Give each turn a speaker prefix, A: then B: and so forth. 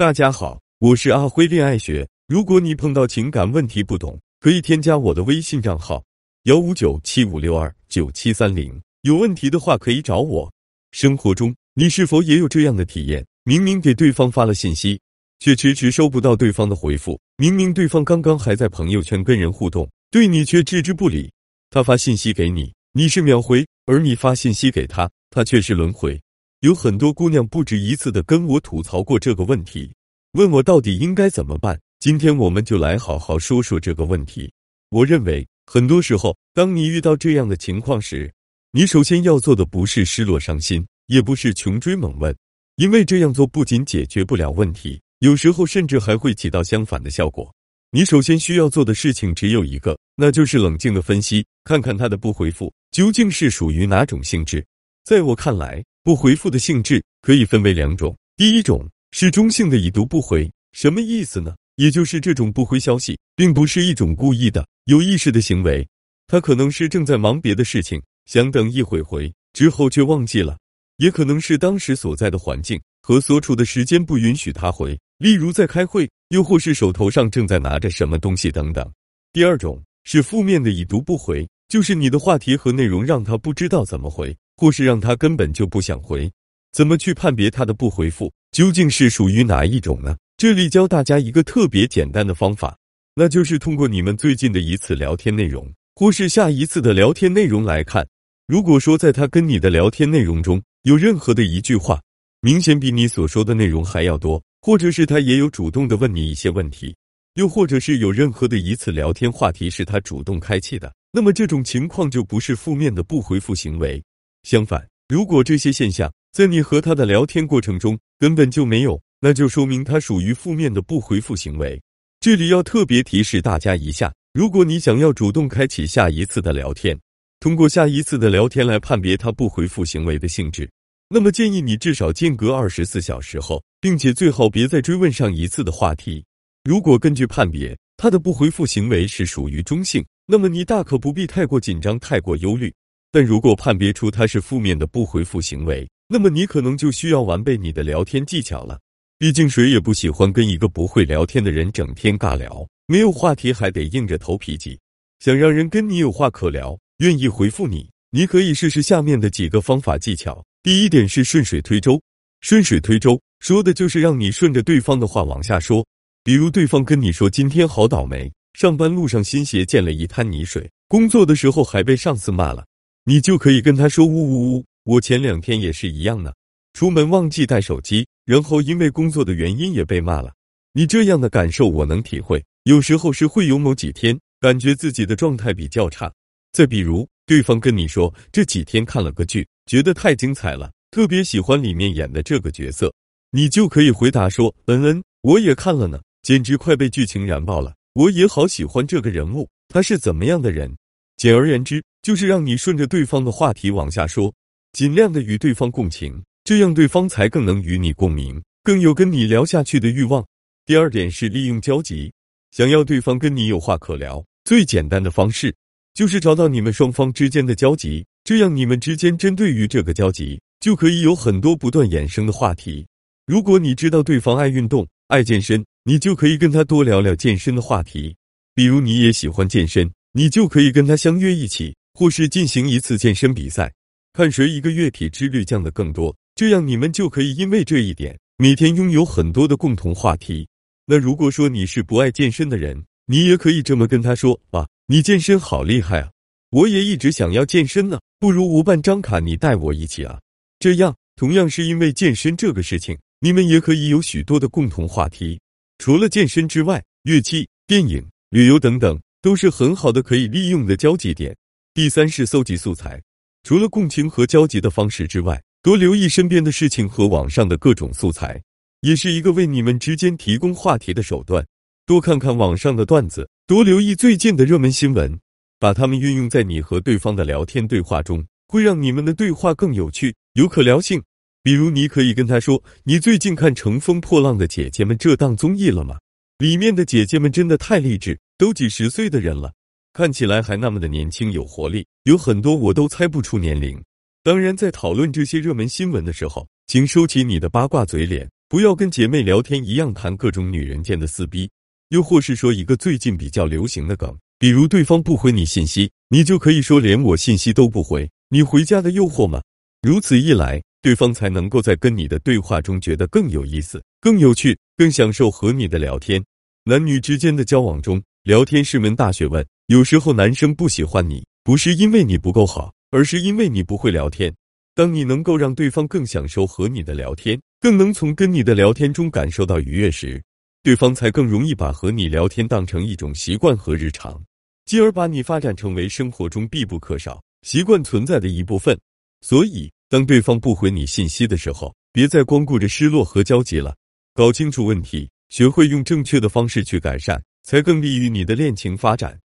A: 大家好，我是阿辉恋爱学。如果你碰到情感问题不懂，可以添加我的微信账号幺五九七五六二九七三零。有问题的话可以找我。生活中，你是否也有这样的体验？明明给对方发了信息，却迟迟收不到对方的回复。明明对方刚刚还在朋友圈跟人互动，对你却置之不理。他发信息给你，你是秒回；而你发信息给他，他却是轮回。有很多姑娘不止一次的跟我吐槽过这个问题，问我到底应该怎么办。今天我们就来好好说说这个问题。我认为，很多时候，当你遇到这样的情况时，你首先要做的不是失落伤心，也不是穷追猛问，因为这样做不仅解决不了问题，有时候甚至还会起到相反的效果。你首先需要做的事情只有一个，那就是冷静的分析，看看他的不回复究竟是属于哪种性质。在我看来，不回复的性质可以分为两种，第一种是中性的已读不回，什么意思呢？也就是这种不回消息，并不是一种故意的、有意识的行为，他可能是正在忙别的事情，想等一会回，之后却忘记了；也可能是当时所在的环境和所处的时间不允许他回，例如在开会，又或是手头上正在拿着什么东西等等。第二种是负面的已读不回，就是你的话题和内容让他不知道怎么回。或是让他根本就不想回，怎么去判别他的不回复究竟是属于哪一种呢？这里教大家一个特别简单的方法，那就是通过你们最近的一次聊天内容，或是下一次的聊天内容来看。如果说在他跟你的聊天内容中有任何的一句话，明显比你所说的内容还要多，或者是他也有主动的问你一些问题，又或者是有任何的一次聊天话题是他主动开启的，那么这种情况就不是负面的不回复行为。相反，如果这些现象在你和他的聊天过程中根本就没有，那就说明他属于负面的不回复行为。这里要特别提示大家一下：如果你想要主动开启下一次的聊天，通过下一次的聊天来判别他不回复行为的性质，那么建议你至少间隔二十四小时后，并且最好别再追问上一次的话题。如果根据判别他的不回复行为是属于中性，那么你大可不必太过紧张、太过忧虑。但如果判别出他是负面的不回复行为，那么你可能就需要完备你的聊天技巧了。毕竟谁也不喜欢跟一个不会聊天的人整天尬聊，没有话题还得硬着头皮急。想让人跟你有话可聊，愿意回复你，你可以试试下面的几个方法技巧。第一点是顺水推舟，顺水推舟说的就是让你顺着对方的话往下说。比如对方跟你说今天好倒霉，上班路上新鞋溅了一滩泥水，工作的时候还被上司骂了。你就可以跟他说：“呜呜呜，我前两天也是一样呢，出门忘记带手机，然后因为工作的原因也被骂了。你这样的感受我能体会，有时候是会有某几天感觉自己的状态比较差。再比如，对方跟你说这几天看了个剧，觉得太精彩了，特别喜欢里面演的这个角色，你就可以回答说：嗯嗯，我也看了呢，简直快被剧情燃爆了，我也好喜欢这个人物，他是怎么样的人？”简而言之，就是让你顺着对方的话题往下说，尽量的与对方共情，这样对方才更能与你共鸣，更有跟你聊下去的欲望。第二点是利用交集，想要对方跟你有话可聊，最简单的方式就是找到你们双方之间的交集，这样你们之间针对于这个交集，就可以有很多不断衍生的话题。如果你知道对方爱运动、爱健身，你就可以跟他多聊聊健身的话题，比如你也喜欢健身。你就可以跟他相约一起，或是进行一次健身比赛，看谁一个月体脂率降的更多。这样你们就可以因为这一点，每天拥有很多的共同话题。那如果说你是不爱健身的人，你也可以这么跟他说：啊，你健身好厉害啊！我也一直想要健身呢，不如我办张卡，你带我一起啊。这样同样是因为健身这个事情，你们也可以有许多的共同话题。除了健身之外，乐器、电影、旅游等等。都是很好的可以利用的交集点。第三是搜集素材，除了共情和交集的方式之外，多留意身边的事情和网上的各种素材，也是一个为你们之间提供话题的手段。多看看网上的段子，多留意最近的热门新闻，把它们运用在你和对方的聊天对话中，会让你们的对话更有趣、有可聊性。比如，你可以跟他说：“你最近看《乘风破浪的姐姐们》这档综艺了吗？里面的姐姐们真的太励志。”都几十岁的人了，看起来还那么的年轻有活力，有很多我都猜不出年龄。当然，在讨论这些热门新闻的时候，请收起你的八卦嘴脸，不要跟姐妹聊天一样谈各种女人间的撕逼，又或是说一个最近比较流行的梗，比如对方不回你信息，你就可以说连我信息都不回，你回家的诱惑吗？如此一来，对方才能够在跟你的对话中觉得更有意思、更有趣、更享受和你的聊天。男女之间的交往中，聊天是门大学问。有时候男生不喜欢你，不是因为你不够好，而是因为你不会聊天。当你能够让对方更享受和你的聊天，更能从跟你的聊天中感受到愉悦时，对方才更容易把和你聊天当成一种习惯和日常，继而把你发展成为生活中必不可少、习惯存在的一部分。所以，当对方不回你信息的时候，别再光顾着失落和焦急了，搞清楚问题。学会用正确的方式去改善，才更利于你的恋情发展。